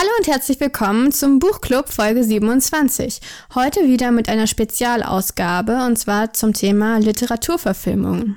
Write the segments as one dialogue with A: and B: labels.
A: Hallo und herzlich willkommen zum Buchclub Folge 27. Heute wieder mit einer Spezialausgabe und zwar zum Thema Literaturverfilmung.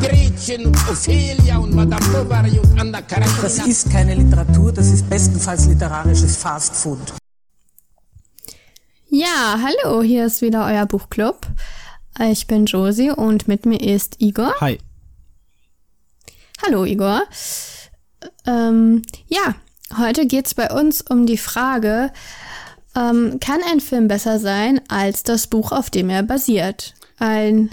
B: Gretchen und Ophelia und Madame Bovary und Anna Karenina.
C: Das ist keine Literatur, das ist bestenfalls literarisches Fastfood.
A: Ja, hallo, hier ist wieder euer Buchclub. Ich bin Josie und mit mir ist Igor.
D: Hi.
A: Hallo, Igor. Ähm, ja, heute geht's bei uns um die Frage, ähm, kann ein Film besser sein als das Buch, auf dem er basiert? Ein,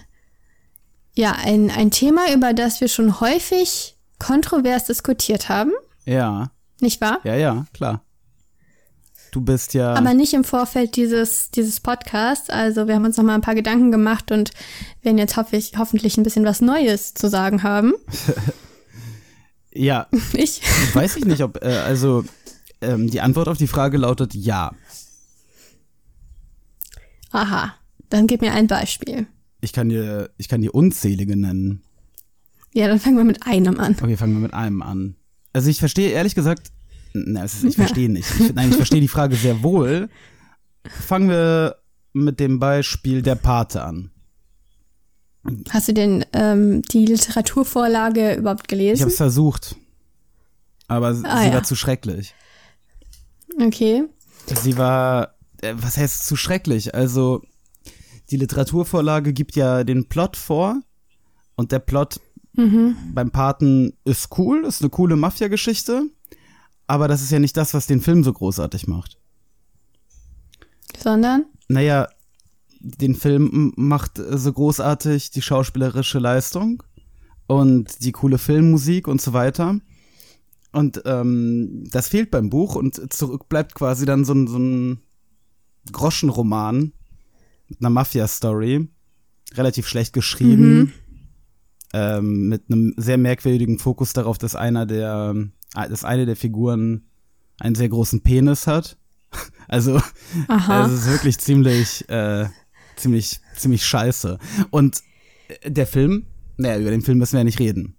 A: ja, ein, ein Thema, über das wir schon häufig kontrovers diskutiert haben,
D: Ja,
A: nicht wahr?
D: ja, ja, klar. Du bist ja.
A: Aber nicht im Vorfeld dieses, dieses Podcasts. Also wir haben uns noch mal ein paar Gedanken gemacht und werden jetzt hoffe ich, hoffentlich ein bisschen was Neues zu sagen haben.
D: ja,
A: Ich?
D: weiß ich nicht, ob. Äh, also, ähm, die Antwort auf die Frage lautet ja.
A: Aha. Dann gib mir ein Beispiel.
D: Ich kann dir, ich kann dir unzählige nennen.
A: Ja, dann fangen wir mit einem an.
D: Okay, fangen wir mit einem an. Also ich verstehe ehrlich gesagt, na, ist, ich verstehe nicht. Ich, nein, ich verstehe die Frage sehr wohl. Fangen wir mit dem Beispiel der Pate an.
A: Hast du denn ähm, die Literaturvorlage überhaupt
D: Ich
A: gelesen?
D: habe es versucht, aber
A: Ah,
D: sie
A: ja.
D: war zu schrecklich.
A: Okay.
D: Sie war, äh, was heißt zu schrecklich? Also, die Literaturvorlage gibt ja den Plot vor und der Plot beim Paten ist cool, ist eine coole Mafia-Geschichte, aber das ist ja nicht das, was den Film so großartig macht.
A: Sondern?
D: Naja, den Film macht äh, so großartig die schauspielerische Leistung und die coole Filmmusik und so weiter. Und ähm, das fehlt beim Buch und zurück bleibt quasi dann so ein, so ein Groschenroman einer Mafia-Story. Relativ schlecht geschrieben. Ähm, mit einem sehr merkwürdigen Fokus darauf, dass einer der, dass eine der Figuren einen sehr großen Penis hat. Also,
A: Aha.
D: es ist wirklich ziemlich, äh, ziemlich, ziemlich scheiße. Und der Film, naja, über den Film müssen wir ja nicht reden.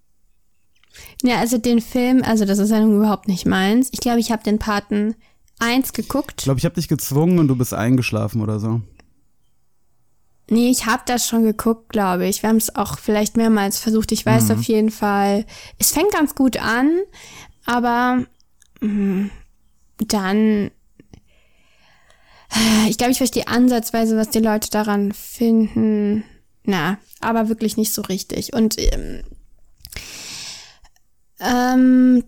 A: Ja, also den Film, also das ist ja überhaupt nicht meins. Ich glaube, ich habe den Paten 1 geguckt.
D: Ich glaube, ich habe dich gezwungen und du bist eingeschlafen oder so.
A: Nee, ich habe das schon geguckt, glaube ich. Wir haben es auch vielleicht mehrmals versucht. Ich weiß auf jeden Fall, es fängt ganz gut an, aber mh, dann, ich glaube, ich verstehe ansatzweise, was die Leute daran finden. Na, aber wirklich nicht so richtig. Und ähm, ähm,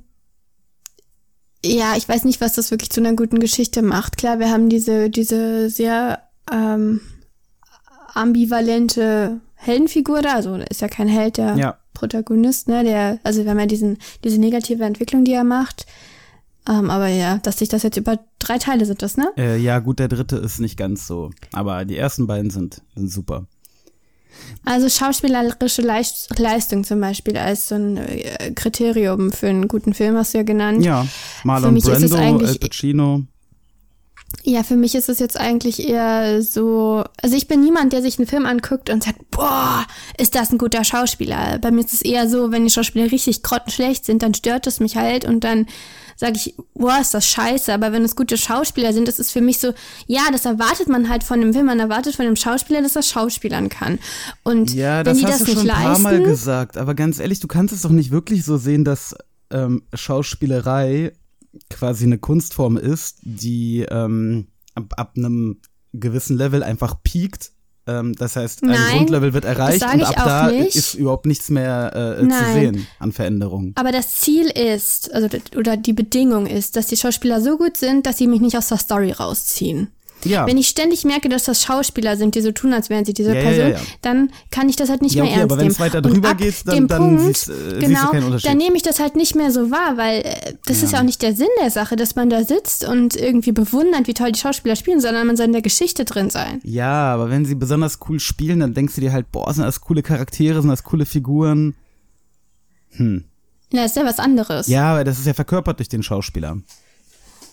A: ja, ich weiß nicht, was das wirklich zu einer guten Geschichte macht. Klar, wir haben diese, diese sehr ähm, ambivalente Heldenfigur da. Also ist ja kein Held, der
D: Ja.
A: Protagonist, ne? Der, also wir haben ja diesen, diese negative Entwicklung, die er macht. Ähm, aber ja, dass sich das jetzt über drei Teile sind, das, ne?
D: Äh, ja, gut, der dritte ist nicht ganz so. Aber die ersten beiden sind, sind super.
A: Also schauspielerische Leist Leistung zum Beispiel als so ein äh, Kriterium für einen guten Film hast du ja genannt.
D: Ja,
A: Für
D: Marlon
A: mich ist es
D: Brando,
A: eigentlich-
D: Al Pacino.
A: Ja, für mich ist es jetzt eigentlich eher so, also ich bin niemand, der sich einen Film anguckt und sagt, boah, ist das ein guter Schauspieler. Bei mir ist es eher so, wenn die Schauspieler richtig grottenschlecht sind, dann stört es mich halt und dann sage ich, boah, ist das scheiße. Aber wenn es gute Schauspieler sind, ist es für mich so, ja, das erwartet man halt von dem Film. Man erwartet von dem Schauspieler, dass er schauspielern kann. Und
D: Ja,
A: wenn
D: das
A: die
D: hast
A: das
D: du
A: nicht
D: schon ein paar Mal
A: leisten,
D: gesagt. Aber ganz ehrlich, du kannst es doch nicht wirklich so sehen, dass ähm, Schauspielerei quasi eine Kunstform ist, die ähm, ab, ab einem gewissen Level einfach piekt. Ähm, das heißt, ein
A: Nein,
D: Grundlevel wird erreicht und ab da
A: nicht.
D: ist überhaupt nichts mehr äh, zu sehen an Veränderungen.
A: Aber das Ziel ist, also oder die Bedingung ist, dass die Schauspieler so gut sind, dass sie mich nicht aus der Story rausziehen.
D: Ja.
A: Wenn ich ständig merke, dass das Schauspieler sind, die so tun, als wären sie diese
D: Ja,
A: Person,
D: ja,
A: dann kann ich das halt nicht mehr
D: okay,
A: ernst
D: aber
A: nehmen.
D: weiter
A: Und
D: drüber
A: ab
D: geht, dann- dann
A: Punkt,
D: siehst, äh, siehst
A: genau,
D: Unterschied.
A: dann nehme ich das halt nicht mehr so wahr, weil äh, das ist ja auch nicht der Sinn der Sache, dass man da sitzt und irgendwie bewundert, wie toll die Schauspieler spielen, sondern man soll in der Geschichte drin sein.
D: Ja, aber wenn sie besonders cool spielen, dann denkst du dir halt, boah, sind das coole Charaktere, sind das coole Figuren.
A: Ja, ist ja was anderes.
D: Ja, aber das ist ja verkörpert durch den Schauspieler.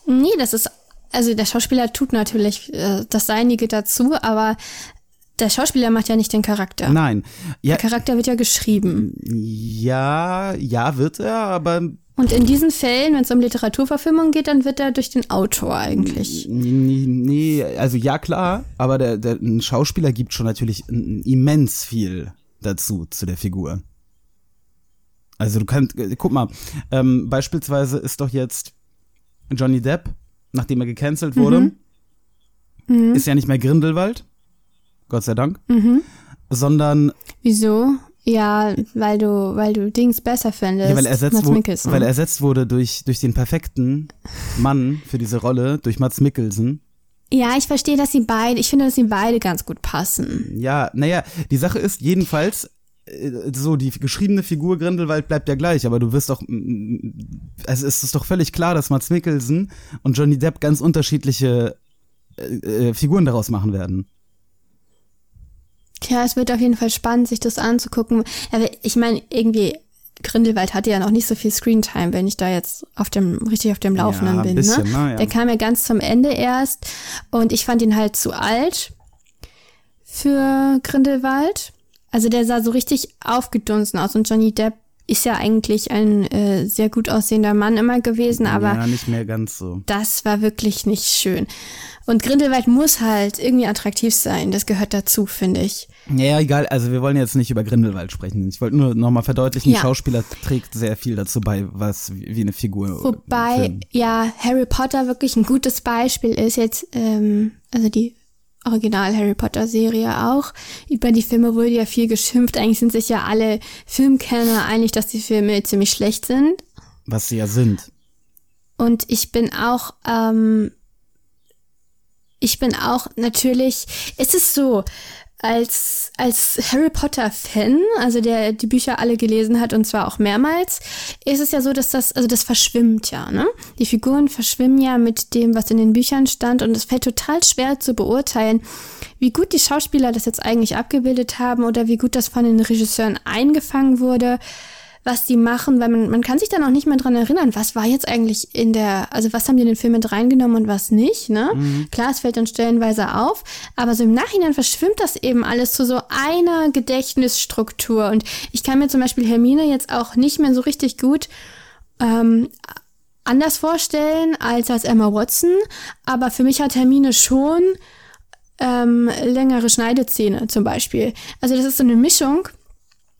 A: Nee, das ist, also der Schauspieler tut natürlich äh, das Seinige dazu, aber der Schauspieler macht ja nicht den Charakter.
D: Nein. Ja,
A: Der Charakter wird ja geschrieben.
D: ja, ja, wird er, aber
A: Und in diesen Fällen, wenn es um Literaturverfilmung geht, dann wird er durch den Autor eigentlich.
D: Nee, nee, also ja klar, aber der, der ein Schauspieler gibt schon natürlich immens viel dazu zu der Figur. Also du kannst, äh, guck mal, ähm, beispielsweise ist doch jetzt Johnny Depp, nachdem er gecancelt wurde, ist ja nicht mehr Grindelwald, Gott sei Dank, sondern
A: Wieso? Ja, weil du, weil du Dings besser findest.
D: ja, weil, er ersetzt
A: Mikkelsen.
D: weil er ersetzt wurde durch, durch den perfekten Mann für diese Rolle, durch Mats Mikkelsen.
A: ja, ich verstehe, dass sie beide, ich finde, dass sie beide ganz gut passen.
D: Ja, naja, die Sache ist jedenfalls, so, die geschriebene Figur Grindelwald bleibt ja gleich, aber du wirst doch, also es ist doch völlig klar, dass Mats Mikkelsen und Johnny Depp ganz unterschiedliche äh, äh, Figuren daraus machen werden.
A: Tja, es wird auf jeden Fall spannend, sich das anzugucken. Aber ich meine, irgendwie, Grindelwald hatte ja noch nicht so viel Screentime, wenn ich da jetzt auf dem, richtig auf dem Laufenden
D: Ja,
A: bin.
D: bisschen,
A: ne?
D: ne, ja.
A: Der kam ja ganz zum Ende erst und ich fand ihn halt zu alt für Grindelwald. Also der sah so richtig aufgedunsen aus und Johnny Depp ist ja eigentlich ein äh, sehr gut aussehender Mann immer gewesen, aber
D: ja, nicht mehr ganz so.
A: das war wirklich nicht schön. Und Grindelwald muss halt irgendwie attraktiv sein. Das gehört dazu, finde ich.
D: Naja, egal, also wir wollen jetzt nicht über Grindelwald sprechen. Ich wollte nur nochmal verdeutlichen,
A: Ja.
D: Schauspieler trägt sehr viel dazu bei, was wie eine Figur.
A: Wobei, ja, Harry Potter wirklich ein gutes Beispiel ist jetzt, ähm, also die Original Harry Potter Serie auch. Über die Filme wurde ja viel geschimpft. Eigentlich sind sich ja alle Filmkenner einig, dass die Filme ziemlich schlecht sind.
D: Was sie ja sind.
A: Und ich bin auch, ähm, ich bin auch natürlich, es ist so, als, als Harry Potter Fan, also der die Bücher alle gelesen hat und zwar auch mehrmals, ist es ja so, dass das, also das verschwimmt ja, ne? Die Figuren verschwimmen ja mit dem, was in den Büchern stand und es fällt total schwer zu beurteilen, wie gut die Schauspieler das jetzt eigentlich abgebildet haben oder wie gut das von den Regisseuren eingefangen wurde was die machen, weil man, man kann sich dann auch nicht mehr dran erinnern, was war jetzt eigentlich in der, also was haben die in den Film mit reingenommen und was nicht, ne? Klar, es fällt dann stellenweise auf, aber so im Nachhinein verschwimmt das eben alles zu so einer Gedächtnisstruktur und ich kann mir zum Beispiel Hermine jetzt auch nicht mehr so richtig gut ähm, anders vorstellen als als Emma Watson, aber für mich hat Hermine schon ähm, längere Schneidezähne zum Beispiel. Also das ist so eine Mischung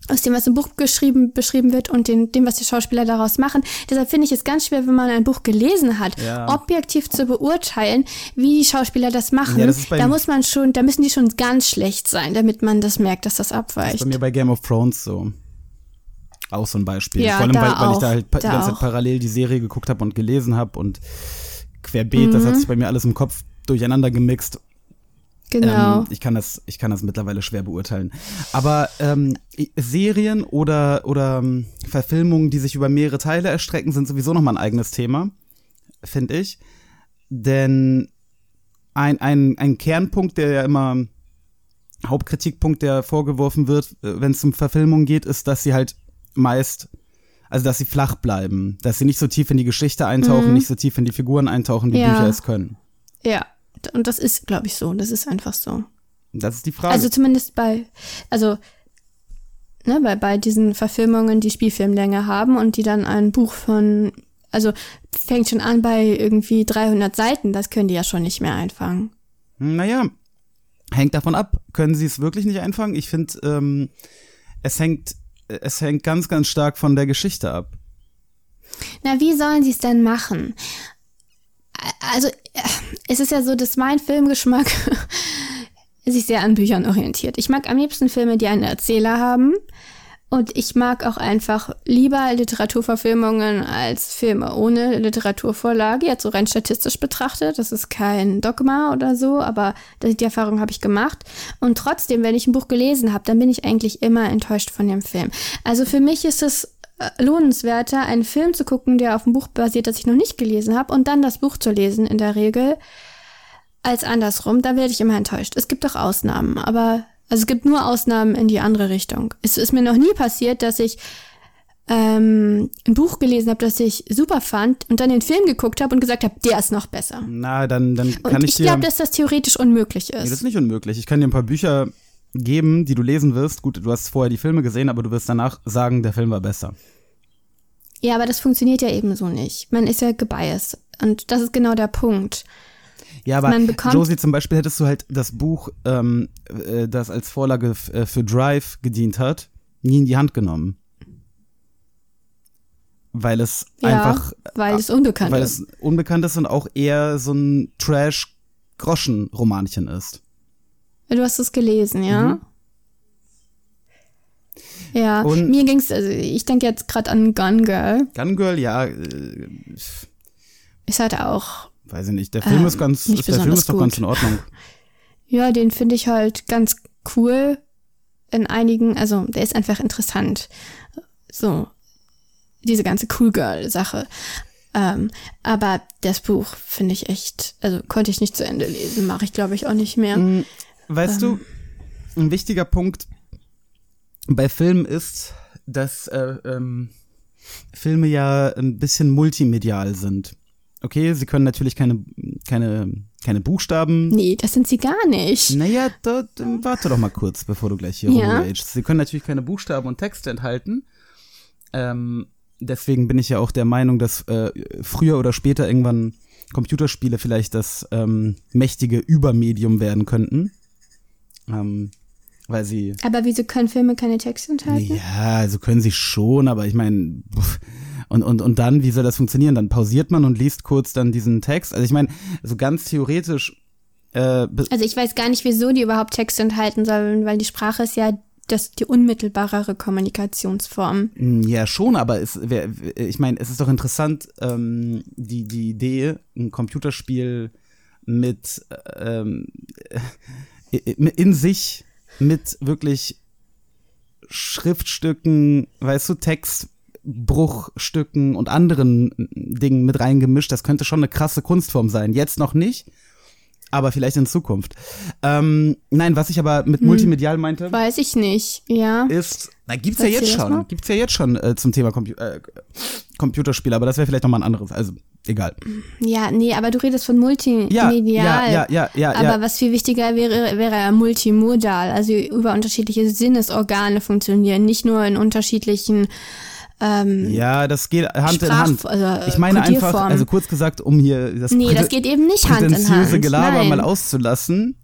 A: aus dem, was im Buch geschrieben, beschrieben wird und den, dem, was die Schauspieler daraus machen. Deshalb finde ich es ganz schwer, wenn man ein Buch gelesen hat,
D: Ja.
A: objektiv zu beurteilen, wie die Schauspieler das machen.
D: Ja, das
A: da muss man schon, da müssen die schon ganz schlecht sein, damit man das merkt, dass das
D: Das ist
A: abweicht.
D: bei mir bei Game of Thrones so. Auch so ein Beispiel.
A: Ja,
D: Vor allem, weil, weil ich da halt die
A: da
D: ganze Zeit
A: auch.
D: parallel die Serie geguckt habe und gelesen habe und querbeet, das
A: Mhm.
D: hat sich bei mir alles im Kopf durcheinander gemixt.
A: Genau.
D: Ähm, ich kann das, ich kann das mittlerweile schwer beurteilen. Aber ähm, Serien oder oder ähm, Verfilmungen, die sich über mehrere Teile erstrecken, sind sowieso noch mal ein eigenes Thema, finde ich. Denn ein, ein, ein Kernpunkt, der ja immer Hauptkritikpunkt, der vorgeworfen wird, wenn es um Verfilmungen geht, ist, dass sie halt meist, also dass sie flach bleiben, dass sie nicht so tief in die Geschichte eintauchen, nicht so tief in die Figuren eintauchen, wie
A: Mhm. Ja.
D: Bücher es können.
A: ja. Und das ist, glaube ich, so. Das ist einfach so.
D: Das ist die Frage.
A: Also zumindest bei, also ne, bei, bei diesen Verfilmungen, die Spielfilmlänge haben und die dann ein Buch von, also fängt schon an bei irgendwie 300 Seiten, das können die ja schon nicht mehr einfangen.
D: Naja, hängt davon ab. Können sie es wirklich nicht einfangen? Ich finde, ähm, es hängt, es hängt ganz, ganz stark von der Geschichte ab.
A: Na, wie sollen sie es denn machen? Also, es ist ja so, dass mein Filmgeschmack sich sehr an Büchern orientiert. Ich mag am liebsten Filme, die einen Erzähler haben Und ich mag auch einfach lieber Literaturverfilmungen als Filme ohne Literaturvorlage, jetzt so rein statistisch betrachtet. Das ist kein Dogma oder so, aber die Erfahrung habe ich gemacht. Und trotzdem, wenn ich ein Buch gelesen habe, dann bin ich eigentlich immer enttäuscht von dem Film. Also für mich ist es lohnenswerter, einen Film zu gucken, der auf einem Buch basiert, das ich noch nicht gelesen habe, und dann das Buch zu lesen in der Regel, als andersrum. Da werde ich immer enttäuscht. Es gibt auch Ausnahmen, aber also es gibt nur Ausnahmen in die andere Richtung. Es ist mir noch nie passiert, dass ich ähm, ein Buch gelesen habe, das ich super fand und dann den Film geguckt habe und gesagt habe, der ist noch besser.
D: Na, dann, dann kann
A: und
D: ich,
A: ich
D: dir.
A: glaube, dass das theoretisch unmöglich
D: nee, das
A: ist.
D: ist nicht unmöglich. Ich kann dir ein paar Bücher geben, die du lesen wirst. Gut, du hast vorher die Filme gesehen, aber du wirst danach sagen, der Film war besser.
A: Ja, aber das funktioniert ja eben so nicht. Man ist ja gebiased. Und das ist genau der Punkt.
D: Ja, aber Josie zum Beispiel hättest du halt das Buch, ähm, äh, das als Vorlage äh, für Drive gedient hat, nie in die Hand genommen. Weil es
A: Ja,
D: einfach,
A: weil es unbekannt
D: weil
A: ist.
D: es unbekannt ist und auch eher so ein Trash-Groschen-Romanchen ist.
A: Du hast es gelesen, ja? Ja,
D: Mhm. Und-
A: mir ging's, also ich denke jetzt gerade an Gun Girl.
D: Gun Girl, ja, äh,
A: Ist halt auch,
D: weiß ich nicht. Der Film
A: Ähm,
D: ist ganz,
A: nicht
D: ist, der Film ist doch ganz in Ordnung.
A: ja, den finde ich halt ganz cool in einigen, also der ist einfach interessant. So, diese ganze Cool Girl-Sache. Ähm, aber das Buch finde ich echt, also konnte ich nicht zu Ende lesen, mache ich glaube ich auch nicht mehr.
D: Weißt du, ein wichtiger Punkt bei Filmen ist, dass äh, ähm, Filme ja ein bisschen multimedial sind. Okay, sie können natürlich keine, keine, keine Buchstaben.
A: Nee, das sind sie gar nicht.
D: Naja, da, warte doch mal kurz, bevor du gleich hier
A: Ja.
D: rumragest. Sie können natürlich keine Buchstaben und Texte enthalten. Ähm, deswegen bin ich ja auch der Meinung, dass äh, früher oder später irgendwann Computerspiele vielleicht das ähm, mächtige Übermedium werden könnten. Ähm, weil sie.
A: Aber wieso können Filme keine Texte enthalten?
D: Ja, also können sie schon, aber ich meine. Und, und, und dann, wie soll das funktionieren? Dann pausiert man und liest kurz dann diesen Text. Also ich meine, so ganz theoretisch. Äh,
A: Also ich weiß gar nicht, wieso die überhaupt Texte enthalten sollen, weil die Sprache ist ja das, die unmittelbarere Kommunikationsform.
D: Ja, schon, aber es ich meine, es ist doch interessant, ähm, die, die Idee, ein Computerspiel mit ähm, äh, in sich mit wirklich Schriftstücken, weißt du, Textbruchstücken und anderen Dingen mit reingemischt, das könnte schon eine krasse Kunstform sein. Jetzt noch nicht, aber vielleicht in Zukunft. Ähm, nein, was ich aber mit multimedial meinte,
A: Weiß ich nicht, ja.
D: ist, na gibt's ja
A: Erzähl
D: jetzt schon, gibt's ja jetzt schon äh, zum Thema Compu äh, Computerspiel, aber das wäre vielleicht noch mal ein anderes, also egal.
A: Ja, nee, aber du redest von multimedial.
D: ja, ja, ja, ja,
A: Aber was viel wichtiger wäre, wäre ja multimodal, also über unterschiedliche Sinnesorgane funktionieren, nicht nur in unterschiedlichen ähm,
D: Ja, das geht Hand in
A: Sprach-
D: Hand.
A: also,
D: ich meine einfach, also kurz gesagt, um hier das,
A: Nee, das geht eben nicht Hand in Hand.
D: Gelaber
A: Nein.
D: mal auszulassen.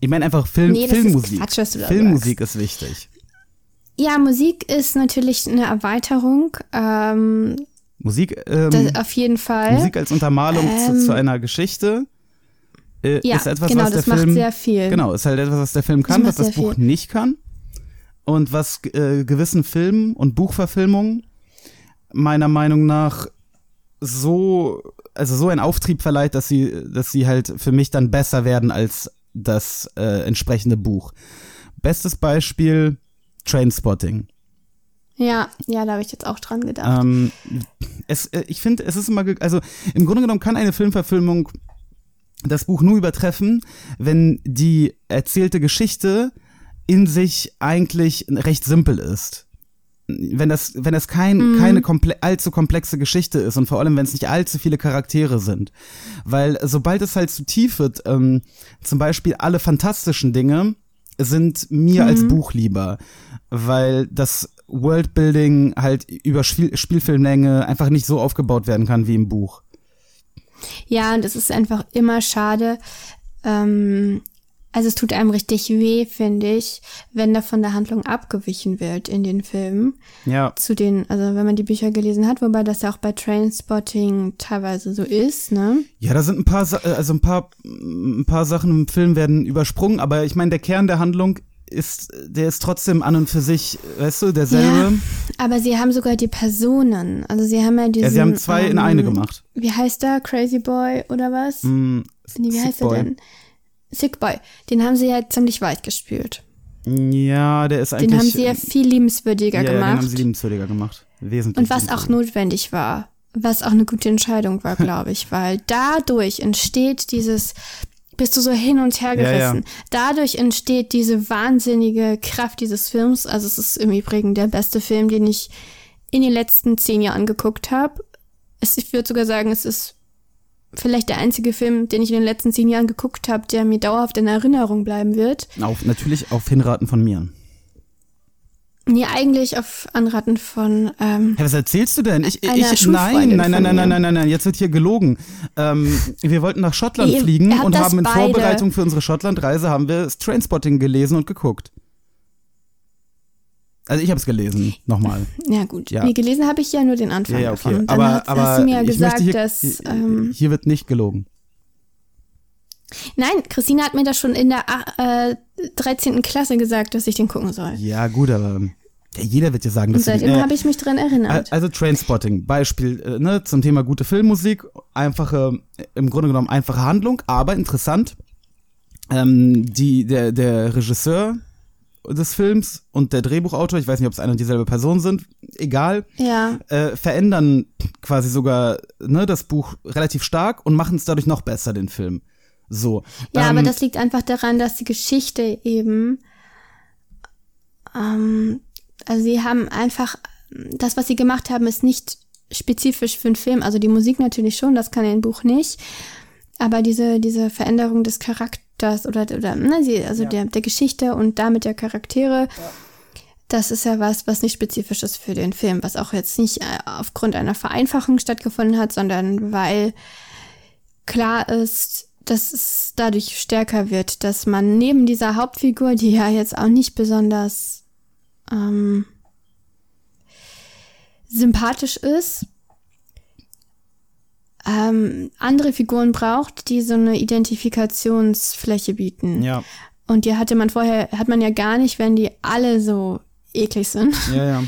D: Ich meine einfach Film,
A: Nee, das ist
D: Filmmusik.
A: Quatsch,
D: Filmmusik ist wichtig.
A: Ja, Musik ist natürlich eine Erweiterung, ähm,
D: Musik, ähm,
A: das auf jeden Fall.
D: Musik als Untermalung zu,
A: Ähm,
D: zu einer Geschichte äh,
A: ja,
D: ist etwas,
A: genau,
D: was der
A: das macht
D: Film
A: sehr viel.
D: Genau, ist halt etwas, was der Film
A: Das
D: kann, was
A: macht
D: das Buch
A: viel.
D: nicht kann. Und was äh, gewissen Filmen und Buchverfilmungen meiner Meinung nach so, also so einen Auftrieb verleiht, dass sie, dass sie halt für mich dann besser werden als das äh, entsprechende Buch. Bestes Beispiel Trainspotting.
A: Ja, ja, da habe ich jetzt auch dran gedacht.
D: Ähm, es, äh, ich finde, es ist immer, also im Grunde genommen kann eine Filmverfilmung das Buch nur übertreffen, wenn die erzählte Geschichte in sich eigentlich recht simpel ist. Wenn das, wenn das kein, keine komple allzu komplexe Geschichte ist und vor allem, wenn es nicht allzu viele Charaktere sind. Weil sobald es halt zu tief wird, ähm, zum Beispiel alle fantastischen Dinge sind mir als Buch lieber, weil das Worldbuilding halt über Spiel Spielfilmlänge einfach nicht so aufgebaut werden kann wie im Buch.
A: Ja, und es ist einfach immer schade. Ähm, also es tut einem richtig weh, finde ich, wenn da von der Handlung abgewichen wird in den Filmen.
D: Ja.
A: Zu den, also wenn man die Bücher gelesen hat, wobei das ja auch bei Trainspotting teilweise so ist, ne?
D: Ja, da sind ein paar, äh, also ein paar, ein paar Sachen im Film werden übersprungen, aber ich meine, der Kern der Handlung ist, der ist trotzdem an und für sich, weißt du, derselbe.
A: Aber sie haben sogar die Personen. Also sie haben ja diesen.
D: Ja, sie haben zwei in
A: ähm,
D: eine gemacht.
A: Wie heißt der? Crazy Boy oder was?
D: Mm,
A: nee, wie
D: Sick
A: heißt
D: Boy.
A: er denn? Sick Boy. Den haben sie ja ziemlich weit gespielt.
D: Ja, der ist eigentlich.
A: Den haben sie ja viel liebenswürdiger
D: ja, ja, den haben
A: gemacht.
D: sie liebenswürdiger gemacht. Wesentlich.
A: Und was auch notwendig war. Was auch eine gute Entscheidung war, glaube ich, weil dadurch entsteht dieses, bist du so hin und her
D: Ja, ja.
A: gerissen. Dadurch entsteht diese wahnsinnige Kraft dieses Films. Also es ist im Übrigen der beste Film, den ich in den letzten zehn Jahren geguckt habe. Es, ich würde sogar sagen, es ist vielleicht der einzige Film, den ich in den letzten zehn Jahren geguckt habe, der mir dauerhaft in Erinnerung bleiben wird.
D: Auf, natürlich auf Hinraten von mir.
A: Nee, eigentlich auf Anraten von ähm,
D: Hey, was erzählst du denn? Ich, ich, nein, nein, nein, nein, nein, nein, nein, nein, jetzt wird hier gelogen. Ähm, wir wollten nach Schottland
A: Ihr-
D: fliegen
A: ihr
D: und haben in
A: beide.
D: Vorbereitung für unsere Schottlandreise haben wir Trainspotting gelesen und geguckt. Also ich habe es gelesen, nochmal.
A: Ja, gut.
D: Ja.
A: Nee, gelesen habe ich ja nur den Anfang
D: Ja, ja,
A: davon.
D: okay.
A: Und dann
D: Aber,
A: hat,
D: aber
A: hast du mir ja gesagt,
D: hier,
A: dass. Ähm,
D: hier wird nicht gelogen.
A: Nein, Christina hat mir das schon in der äh, 13. Klasse gesagt, dass ich den gucken soll.
D: Ja, gut, aber ja, jeder wird dir sagen,
A: Und
D: dass du
A: seitdem
D: äh,
A: habe ich mich dran erinnert.
D: Also Trainspotting, Beispiel äh, ne, zum Thema gute Filmmusik, einfache, im Grunde genommen einfache Handlung, aber interessant. Ähm, die, der, der Regisseur des Films und der Drehbuchautor, ich weiß nicht, ob es eine und dieselbe Person sind, egal,
A: ja.
D: äh, verändern quasi sogar ne, das Buch relativ stark und machen es dadurch noch besser, den Film. So.
A: Ja,
D: ähm,
A: aber das liegt einfach daran, dass die Geschichte eben, ähm, also sie haben einfach, das, was sie gemacht haben, ist nicht spezifisch für einen Film. Also die Musik natürlich schon, das kann ein Buch nicht. Aber diese, diese Veränderung des Charakters oder, oder ne, sie, also der, der Geschichte und damit der Charaktere, das ist ja was, was nicht spezifisch ist für den Film, was auch jetzt nicht äh, aufgrund einer Vereinfachung stattgefunden hat, sondern weil klar ist, dass es dadurch stärker wird, dass man neben dieser Hauptfigur, die ja jetzt auch nicht besonders ähm, sympathisch ist, ähm, andere Figuren braucht, die so eine Identifikationsfläche bieten.
D: Ja,
A: Und die hatte man vorher, hat man ja gar nicht, wenn die alle so eklig sind.
D: ja, ja.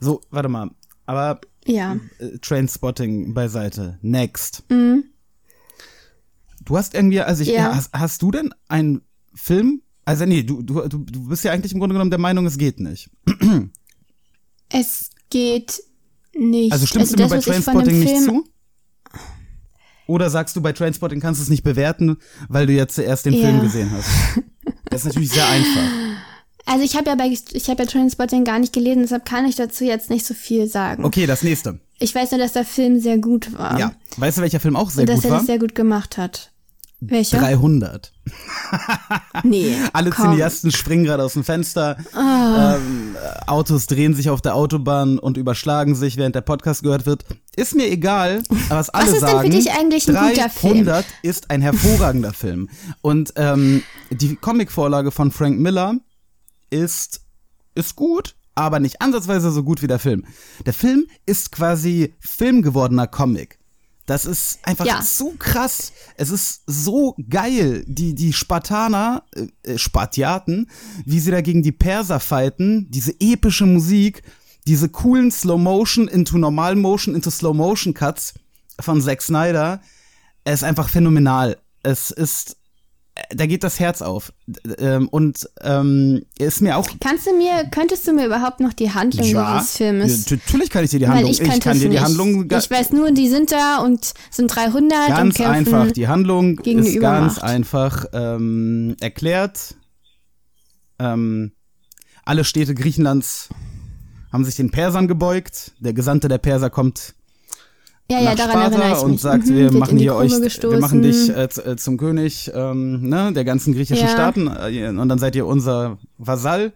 D: So, warte mal. Aber
A: Ja.
D: äh, Trainspotting beiseite. Next.
A: Mhm.
D: Du hast irgendwie, also ich,
A: Ja.
D: hast, hast du denn einen Film? Also nee, du, du, du bist ja eigentlich im Grunde genommen der Meinung, es geht nicht.
A: Es geht nicht.
D: Also stimmst du mir bei Trainspotting
A: dem
D: nicht
A: Film-
D: zu? Oder sagst du, bei Trainspotting kannst du es nicht bewerten, weil du jetzt zuerst den
A: Ja.
D: Film gesehen hast? Das ist natürlich sehr einfach.
A: Also ich habe ja bei ich habe ja Trainspotting gar nicht gelesen, deshalb kann ich dazu jetzt nicht so viel sagen.
D: Okay, das nächste.
A: Ich weiß nur, dass der Film sehr gut war.
D: Ja. Weißt du, welcher Film auch sehr
A: und dass
D: gut
A: er
D: war?
A: das sehr gut gemacht hat. Welcher?
D: 300.
A: Nee.
D: Alle
A: komm.
D: Cineasten springen gerade aus dem Fenster.
A: Ah.
D: Ähm, äh, Autos drehen sich auf der Autobahn und überschlagen sich, während der Podcast gehört wird. Ist mir egal, aber was alle
A: ist denn für
D: sagen.
A: dich eigentlich ein guter
D: 300 ist ein hervorragender Film. Und ähm, die Comicvorlage von Frank Miller ist, ist gut, aber nicht ansatzweise so gut wie der Film. Der Film ist quasi filmgewordener Comic. Das ist einfach
A: Ja.
D: so krass. Es ist so geil, die, die Spartaner, äh, äh, Spartiaten, wie sie da gegen die Perser fighten, diese epische Musik, diese coolen Slow-Motion into Normal-Motion into Slow-Motion-Cuts von Zack Snyder. Es ist einfach phänomenal. Es ist, da geht das Herz auf. Ähm, Und ähm, ist mir auch
A: Kannst du mir, könntest du mir überhaupt noch die Handlung dieses Filmes?
D: Ja, natürlich kann ich dir die
A: Weil
D: Handlung.
A: ich, könnte
D: kann dir die. Handlung
A: Ich weiß nur, die sind da und sind 300 und
D: ganz
A: kämpfen.
D: einfach. Die Handlung ist ganz einfach ähm, erklärt. Ähm, alle Städte Griechenlands haben sich den Persern gebeugt. Der Gesandte der Perser kommt
A: ja, ja, daran
D: Sparta
A: erinnere ich
D: und
A: mich.
D: sagt,
A: Mhm,
D: wir machen hier
A: Grube
D: euch, wir
A: gestoßen.
D: machen dich äh, äh, zum König ähm, ne, der ganzen griechischen
A: Ja.
D: Staaten äh, und dann seid ihr unser Vasall.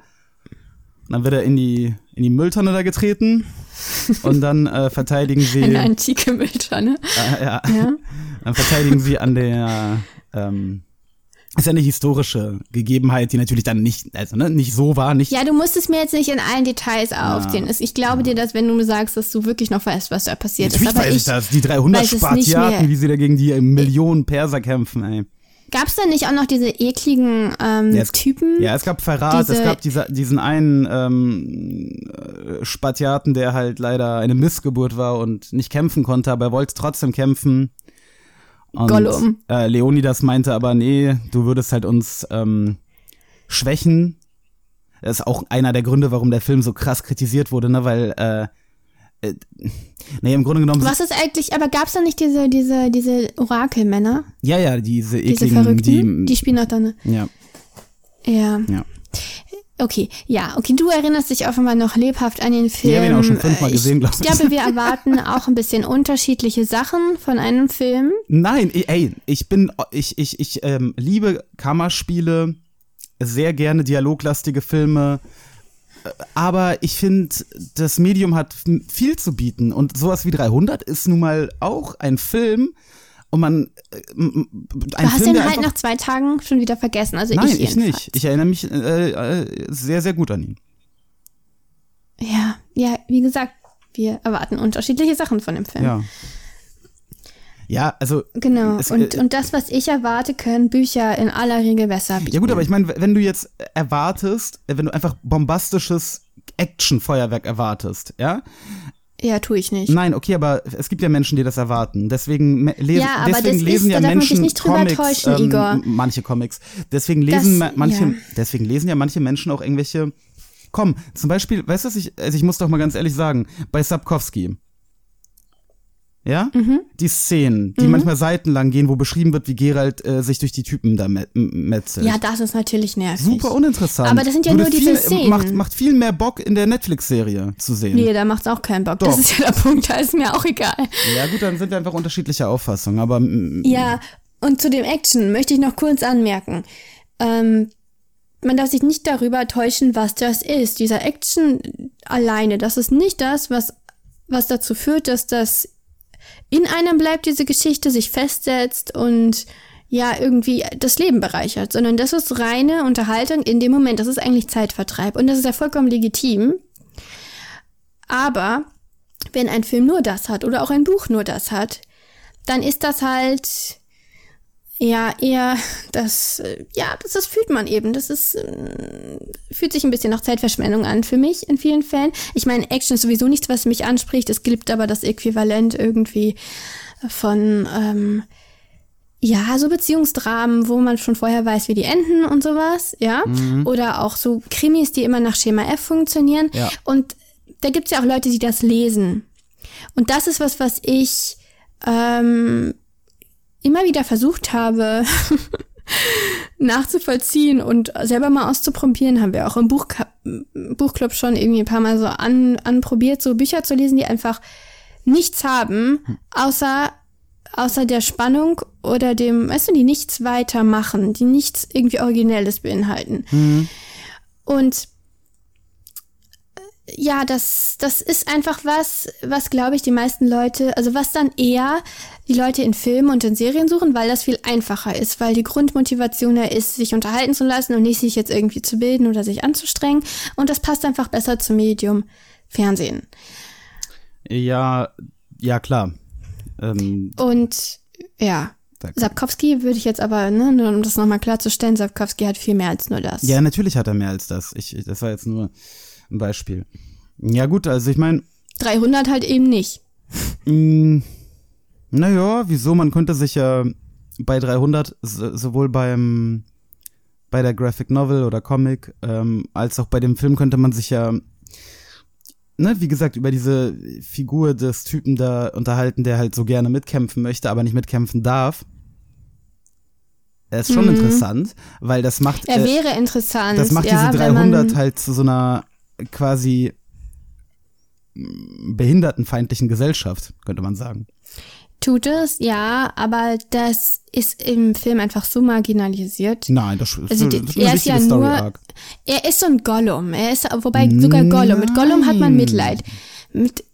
D: Und dann wird er in die in die Mülltonne da getreten und dann äh, verteidigen sie
A: Eine antike Mülltonne.
D: äh, ja,
A: Ja.
D: dann verteidigen sie an der ähm, ist ja eine historische Gegebenheit, die natürlich dann nicht, also ne, nicht so war, nicht
A: Ja, du musst es mir jetzt nicht in allen Details aufzählen. Ich glaube dir das, wenn du mir sagst, dass du wirklich noch weißt, was da passiert
D: Natürlich
A: ist. Aber
D: weiß ich das. Die 300
A: weiß es nicht
D: Spartiaten, wie sie da gegen die Millionen Perser kämpfen, ey.
A: Gab es da nicht auch noch diese ekligen ähm,
D: Ja, es-
A: Typen?
D: Ja, es gab Verrat, es
A: Diese-
D: gab diese, diesen einen ähm, äh, Spatiaten, der halt leider eine Missgeburt war und nicht kämpfen konnte, aber er wollte trotzdem kämpfen. Und,
A: Gollum.
D: Äh, Leonidas meinte aber, nee, du würdest halt uns ähm, schwächen. Das ist auch einer der Gründe, warum der Film so krass kritisiert wurde, ne, weil, äh, äh, nee, im Grunde genommen,
A: Was ist eigentlich, aber gab es da nicht diese, diese, diese Orakelmänner?
D: ja, ja, diese
A: Diese
D: ekligen,
A: Verrückten? Die,
D: die,
A: spielen auch da eine.
D: ja,
A: Ja.
D: ja.
A: Okay, ja, okay, du erinnerst dich offenbar noch lebhaft an den Film.
D: Ich habe ihn auch schon fünfmal
A: Äh,
D: gesehen, glaub
A: Ich
D: ich.
A: glaube, wir erwarten auch ein bisschen unterschiedliche Sachen von einem Film.
D: Nein, ey, ich bin, ich, ich, ich ähm, liebe Kammerspiele, sehr gerne dialoglastige Filme, äh, aber ich finde, das Medium hat viel zu bieten und sowas wie 300 ist nun mal auch ein Film und man, äh,
A: Du hast
D: Film,
A: den
D: der
A: halt nach zwei Tagen schon wieder vergessen. Also
D: Nein,
A: ich,
D: ich, nicht. Ich erinnere mich äh, äh, sehr, sehr gut an ihn.
A: Ja, ja, wie gesagt, wir erwarten unterschiedliche Sachen von dem Film.
D: Ja. Ja, also
A: Genau.
D: Es-
A: und,
D: äh,
A: und das, was ich erwarte, können Bücher in aller Regel besser bieten.
D: Ja gut, aber ich meine, wenn du jetzt erwartest, äh, wenn du einfach bombastisches Actionfeuerwerk erwartest, ja?
A: Ja, tue ich nicht.
D: Nein, okay, aber es gibt ja Menschen, die das erwarten. Deswegen lesen,
A: Ja, aber
D: deswegen lesen
A: ist-
D: ja Menschen Comics, ähm, manche Comics. Deswegen lesen
A: Das-
D: ma- manche,
A: ja.
D: deswegen lesen ja manche Menschen auch irgendwelche. Komm, zum Beispiel, weißt du, was ich, also ich muss doch mal ganz ehrlich sagen, bei Sapkowski. Ja?
A: Mhm.
D: Die Szenen, die manchmal seitenlang gehen, wo beschrieben wird, wie Geralt äh, sich durch die Typen da met metzelt.
A: Ja, das ist natürlich nervig.
D: Super uninteressant.
A: Aber das sind ja
D: Würde
A: nur diese
D: viel,
A: Szenen.
D: Macht, macht viel mehr Bock in der Netflix-Serie zu sehen.
A: Nee, da macht's auch keinen Bock.
D: Doch.
A: Das ist ja der Punkt, da ist mir auch egal.
D: Ja gut, dann sind wir einfach unterschiedliche Auffassungen, aber
A: Ja, und zu dem Action möchte ich noch kurz anmerken. Ähm, man darf sich nicht darüber täuschen, was das ist. Dieser Action alleine, das ist nicht das, was, was dazu führt, dass das in einem bleibt, diese Geschichte sich festsetzt und ja, irgendwie das Leben bereichert, sondern das ist reine Unterhaltung in dem Moment. Das ist eigentlich Zeitvertreib und das ist ja vollkommen legitim. Aber wenn ein Film nur das hat oder auch ein Buch nur das hat, dann ist das halt ja eher das äh, ja das, das fühlt man eben das ist äh, fühlt sich ein bisschen nach Zeitverschwendung an für mich in vielen Fällen ich meine Action ist sowieso nichts was mich anspricht es gibt aber das Äquivalent irgendwie von ähm, ja, so Beziehungsdramen, wo man schon vorher weiß, wie die enden und sowas, ja. Oder auch so Krimis, die immer nach Schema F funktionieren.
D: Ja.
A: Und da gibt's ja auch Leute, die das lesen. Und das ist was, was ich ähm, immer wieder versucht habe nachzuvollziehen und selber mal auszuprobieren. Haben wir auch im Buch Buchclub schon irgendwie ein paar Mal so an, anprobiert, so Bücher zu lesen, die einfach nichts haben, außer außer der Spannung oder dem, weißt du, die nichts weitermachen, die nichts irgendwie Originelles beinhalten. Und äh, ja, das, das ist einfach was, was glaube ich die meisten Leute, also was dann eher die Leute in Filmen und in Serien suchen, weil das viel einfacher ist, weil die Grundmotivation ja ist, sich unterhalten zu lassen und nicht sich jetzt irgendwie zu bilden oder sich anzustrengen. Und das passt einfach besser zum Medium Fernsehen.
D: ja, ja klar. Ähm,
A: Und ja,
D: Danke.
A: Sapkowski würde ich jetzt aber, ne, nur um das nochmal klarzustellen, Sapkowski hat viel mehr als nur das.
D: ja, natürlich hat er mehr als das. Ich, ich- das war jetzt nur ein Beispiel. Ja gut, also ich meine,
A: 300 halt eben nicht.
D: Naja, wieso? Man könnte sich ja bei 300 so- sowohl beim bei der Graphic Novel oder Comic ähm, als auch bei dem Film könnte man sich ja ne, wie gesagt, über diese Figur des Typen da unterhalten, der halt so gerne mitkämpfen möchte, aber nicht mitkämpfen darf. Er ist schon interessant, weil das macht
A: Er
D: äh,
A: wäre interessant.
D: Das macht
A: ja,
D: diese
A: wenn
D: 300
A: man,
D: halt zu so einer quasi behindertenfeindlichen Gesellschaft, könnte man sagen.
A: Tut es, ja, aber das ist im Film einfach so marginalisiert.
D: Nein, das, das,
A: Also
D: das
A: die-
D: ist eine
A: er ist ja
D: wichtige
A: nur,
D: Story-Arc.
A: er ist so ein Gollum. Er ist, wobei sogar Gollum. Mit Gollum hat man. Mitleid. Mit,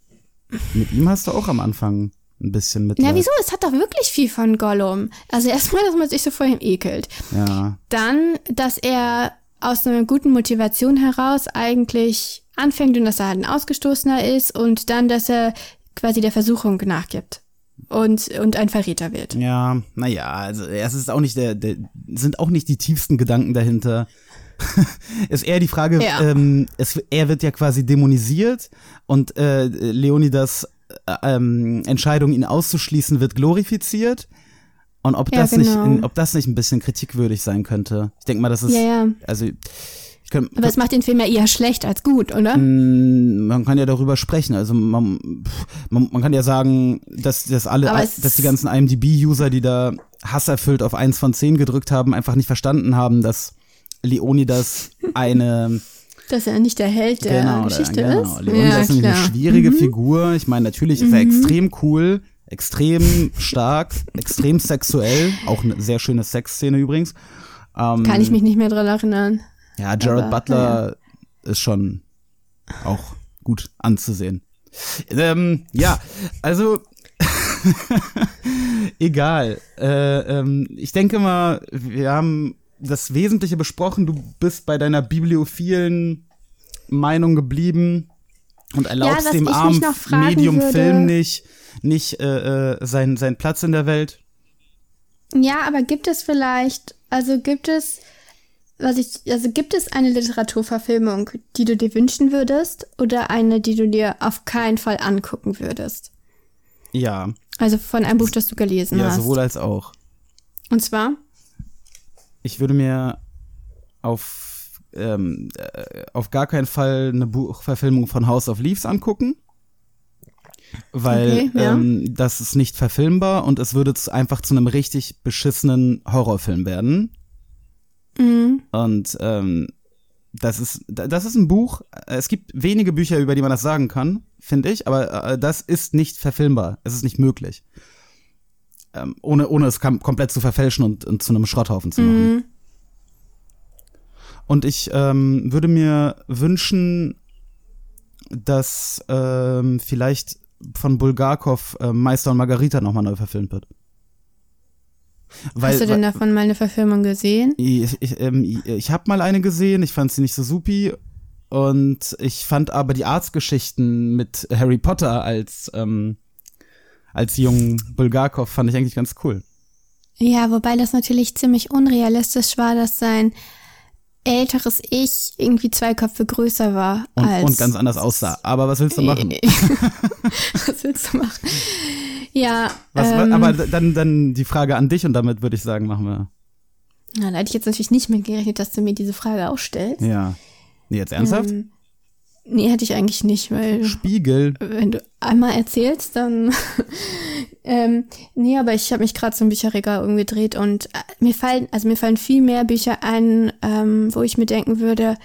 D: Mit ihm hast du auch am Anfang ein bisschen mit.
A: na wieso? Es hat doch wirklich viel von Gollum. Also erstmal, dass man sich so vor ihm ekelt.
D: Ja.
A: Dann, dass er aus einer guten Motivation heraus eigentlich anfängt und dass er halt ein Ausgestoßener ist und dann, dass er quasi der Versuchung nachgibt. Und, und ein Verräter wird.
D: Ja, naja, also es ist auch nicht der, der sind auch nicht die tiefsten Gedanken dahinter. ist eher die Frage,
A: Ja.
D: ähm, es, er wird ja quasi dämonisiert und äh, Leonidas äh, ähm, Entscheidung, ihn auszuschließen, wird glorifiziert. Und ob
A: Ja,
D: das nicht,
A: genau.
D: in, ob das nicht ein bisschen kritikwürdig sein könnte. Ich denke mal, das ist,
A: Ja,
D: also kann,
A: Aber es macht den Film ja eher schlecht als gut, oder?
D: Mm, man kann ja darüber sprechen. Also man, man, man kann ja sagen, dass, dass alle, dass die ganzen IMDb-User, die da hasserfüllt auf 1 von 10 gedrückt haben, einfach nicht verstanden haben, dass Leonidas eine
A: Dass er nicht der Held der
D: genau,
A: Geschichte
D: genau,
A: ist.
D: Leonidas ist nämlich eine schwierige
A: Mhm.
D: Figur. Ich meine, natürlich ist er extrem cool, extrem stark, extrem sexuell, auch eine sehr schöne Sexszene übrigens. Ähm,
A: Kann ich mich nicht mehr dran erinnern.
D: Ja, Jared
A: Aber,
D: Butler ist schon auch gut anzusehen. Ähm, ja, also egal. Äh, ähm, ich denke mal, wir haben das Wesentliche besprochen. Du bist bei deiner bibliophilen Meinung geblieben und erlaubst
A: was
D: dem armen Medium
A: würde-
D: Film nicht, nicht äh, äh, seinen, seinen Platz in der Welt.
A: Ja, aber gibt es vielleicht, also gibt es, was ich, also gibt es eine Literaturverfilmung, die du dir wünschen würdest oder eine, die du dir auf keinen Fall angucken würdest?
D: Ja,
A: Also von einem Buch, das du gelesen
D: ja,
A: hast.
D: sowohl als auch.
A: Und zwar?
D: Ich würde mir auf, ähm, äh, auf gar keinen Fall eine Buchverfilmung von House of Leaves angucken. Weil
A: Okay, ja.
D: ähm, das ist nicht verfilmbar und es würde einfach zu einem richtig beschissenen Horrorfilm werden.
A: Mhm.
D: Und ähm, das ist, das ist ein Buch. Es gibt wenige Bücher, über die man das sagen kann, finde ich, aber äh, das ist nicht verfilmbar. Es ist nicht möglich. Ähm, ohne, ohne es kam, komplett zu verfälschen und, und zu einem Schrotthaufen zu machen.
A: Mhm.
D: Und ich ähm, würde mir wünschen, dass ähm, vielleicht von Bulgakov äh, Meister und Margarita nochmal neu verfilmt wird. Weil,
A: Hast du denn
D: weil-
A: davon mal eine Verfilmung gesehen?
D: ich, ich, ähm, ich habe mal eine gesehen, ich fand sie nicht so supi. Und ich fand aber die Arztgeschichten mit Harry Potter als, ähm, als jungen Bulgakov fand ich eigentlich ganz cool.
A: Ja, wobei das natürlich ziemlich unrealistisch war, dass sein älteres Ich irgendwie zwei Köpfe größer war
D: Und,
A: als.
D: und ganz anders aussah. Aber was willst du machen?
A: Was willst du machen? Ja,
D: Was,
A: ähm,
D: aber dann, dann die Frage an dich und damit würde ich sagen, machen wir.
A: na, da hätte ich jetzt natürlich nicht mit gerechnet, dass du mir diese Frage auch stellst.
D: Ja. Nee, jetzt ernsthaft?
A: Ähm, nee, hätte ich eigentlich nicht, weil
D: Spiegel.
A: wenn du einmal erzählst, dann. ähm, nee, aber ich habe mich gerade im Bücherregal umgedreht und äh, mir fallen, also mir fallen viel mehr Bücher ein, ähm, wo ich mir denken würde,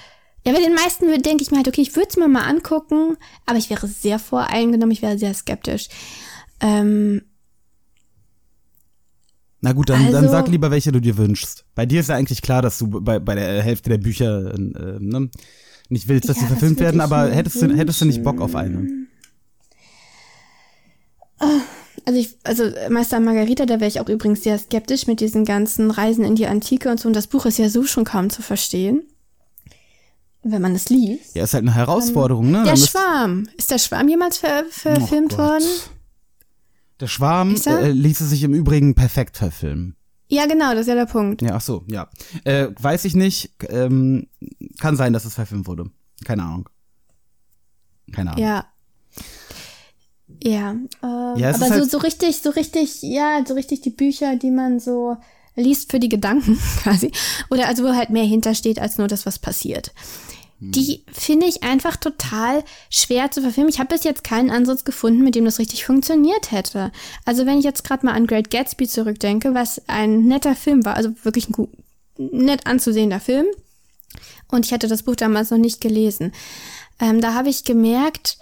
A: ja, bei den meisten würde- denke ich mir halt, okay, ich würde es mir mal angucken, aber ich wäre sehr voreingenommen, ich wäre sehr skeptisch. Ähm,
D: Na gut, dann, dann
A: Also-
D: sag lieber, welche du dir wünschst. Bei dir ist ja eigentlich klar, dass du bei, bei der Hälfte der Bücher äh, ne, nicht willst, dass
A: Ja,
D: sie verfilmt werden, aber hättest du, hättest du nicht Bock auf eine?
A: Also ich, also Meister und Margarita, da wäre ich auch übrigens sehr skeptisch mit diesen ganzen Reisen in die Antike und so. Und das Buch ist ja so schon kaum zu verstehen, wenn man es liest.
D: Ja, ist halt eine Herausforderung, ne?
A: Der Schwarm. Ist der Schwarm jemals ver verfilmt
D: Oh
A: worden?
D: Der Schwarm äh, ließe sich im Übrigen perfekt verfilmen.
A: Ja, genau, das ist ja der Punkt.
D: Ja, ach so, ja. Äh, weiß ich nicht. Ähm, kann sein, dass es verfilmt wurde. Keine Ahnung. Keine Ahnung.
A: Ja. Ja, ähm,
D: Ja,
A: aber
D: ist
A: so,
D: halt-
A: so richtig, so richtig, ja, so richtig die Bücher, die man so liest für die Gedanken quasi. Oder also wo halt mehr hintersteht als nur das, was passiert. Die finde ich einfach total schwer zu verfilmen. Ich habe bis jetzt keinen Ansatz gefunden, mit dem das richtig funktioniert hätte. Also wenn ich jetzt gerade mal an Great Gatsby zurückdenke, was ein netter Film war, also wirklich ein nett anzusehender Film. Und ich hatte das Buch damals noch nicht gelesen. Ähm, da habe ich gemerkt,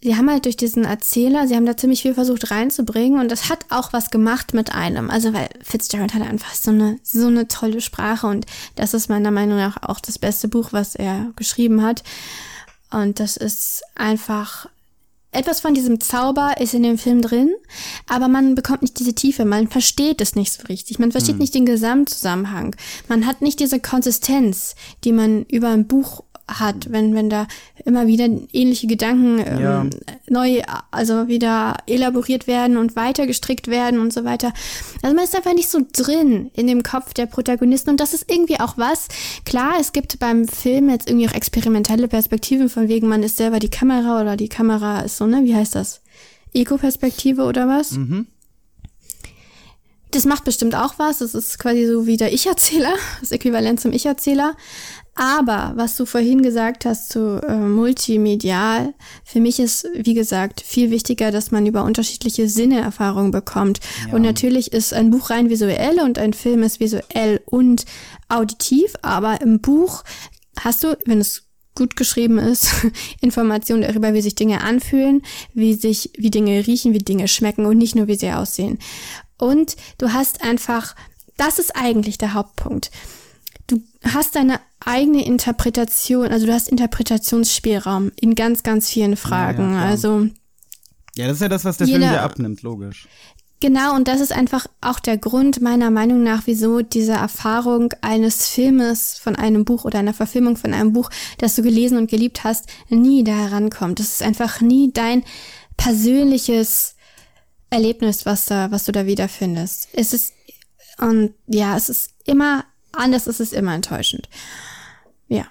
A: sie haben halt durch diesen Erzähler, sie haben da ziemlich viel versucht reinzubringen und das hat auch was gemacht mit einem. Also weil Fitzgerald hat einfach so eine, so eine tolle Sprache und das ist meiner Meinung nach auch das beste Buch, was er geschrieben hat. Und das ist einfach etwas von diesem Zauber ist in dem Film drin, aber man bekommt nicht diese Tiefe, man versteht es nicht so richtig, man versteht nicht den Gesamtzusammenhang, man hat nicht diese Konsistenz, die man über ein Buch hat, wenn, wenn da immer wieder ähnliche Gedanken ähm,
D: Ja.
A: neu, also wieder elaboriert werden und weiter gestrickt werden und so weiter. Also man ist einfach nicht so drin in dem Kopf der Protagonisten und das ist irgendwie auch was. Klar, es gibt beim Film jetzt irgendwie auch experimentelle Perspektiven, von wegen man ist selber die Kamera oder die Kamera ist so, ne, wie heißt das? Ego-Perspektive oder was? Das macht bestimmt auch was. Das ist quasi so wie der Ich-Erzähler, das Äquivalent zum Ich-Erzähler. Aber was du vorhin gesagt hast zu äh, multimedial, für mich ist, wie gesagt, viel wichtiger, dass man über unterschiedliche Sinneerfahrungen bekommt. Und natürlich ist ein Buch rein visuell und ein Film ist visuell und auditiv, aber im Buch hast du, wenn es gut geschrieben ist, Informationen darüber, wie sich Dinge anfühlen, wie sich, wie Dinge riechen, wie Dinge schmecken und nicht nur, wie sie aussehen. Und du hast einfach, das ist eigentlich der Hauptpunkt. Du hast deine eigene Interpretation, also du hast Interpretationsspielraum in ganz, ganz vielen Fragen.
D: klar.
A: also
D: Ja, das ist ja das, was der Film
A: Jeder-
D: dir abnimmt, logisch.
A: Genau, und das ist einfach auch der Grund meiner Meinung nach, wieso diese Erfahrung eines Filmes von einem Buch oder einer Verfilmung von einem Buch, das du gelesen und geliebt hast, nie da herankommt. Das ist einfach nie dein persönliches Erlebnis, was da, was du da wiederfindest. Es ist, und ja, es ist immer anders, es ist immer enttäuschend. Ja.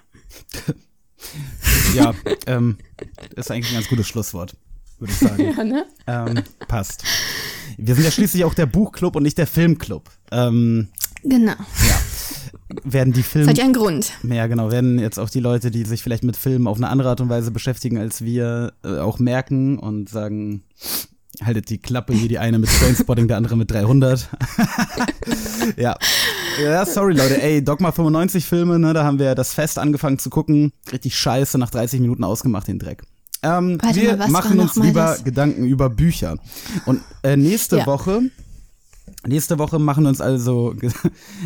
D: Ja, ähm, ist eigentlich ein ganz gutes Schlusswort, würde ich sagen.
A: Ja, ne?
D: ähm, passt. Wir sind ja schließlich auch der Buchclub und nicht der Filmclub. Ähm,
A: Genau.
D: werden die
A: Das
D: Filme.
A: hat ja einen Grund.
D: Ja, genau, werden jetzt auch die Leute, die sich vielleicht mit Filmen auf eine andere Art und Weise beschäftigen als wir, äh, auch merken und sagen, haltet die Klappe, hier die eine mit Trainspotting, der andere mit 300. ja. Ja, sorry Leute, ey, Dogma 95 Filme, ne, da haben wir das Fest angefangen zu gucken, richtig scheiße, nach 30 Minuten ausgemacht den Dreck. Ähm,
A: Warte
D: wir
A: mal,
D: machen uns lieber
A: das?
D: Gedanken über Bücher. Und äh, nächste
A: Ja.
D: Woche Nächste Woche machen wir uns also,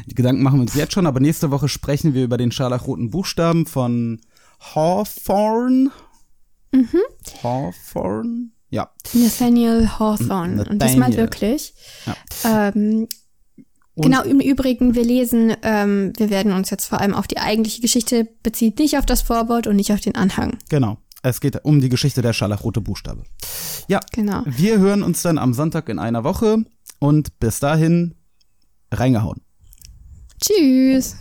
D: die Gedanken machen wir uns jetzt schon, aber nächste Woche sprechen wir über den scharlachroten Buchstaben von Hawthorne.
A: Mhm.
D: Hawthorne? Ja.
A: Nathaniel Hawthorne. Und diesmal
D: Nathaniel.
A: wirklich.
D: Ja.
A: Ähm,
D: Und-
A: genau, im Übrigen, wir lesen, ähm, wir werden uns jetzt vor allem auf die eigentliche Geschichte beziehen, nicht auf das Vorwort und nicht auf den Anhang.
D: Genau. Es geht um die Geschichte der scharlachrote Buchstabe. Ja.
A: Genau.
D: Wir hören uns dann am Sonntag in einer Woche und bis dahin reingehauen.
A: Tschüss.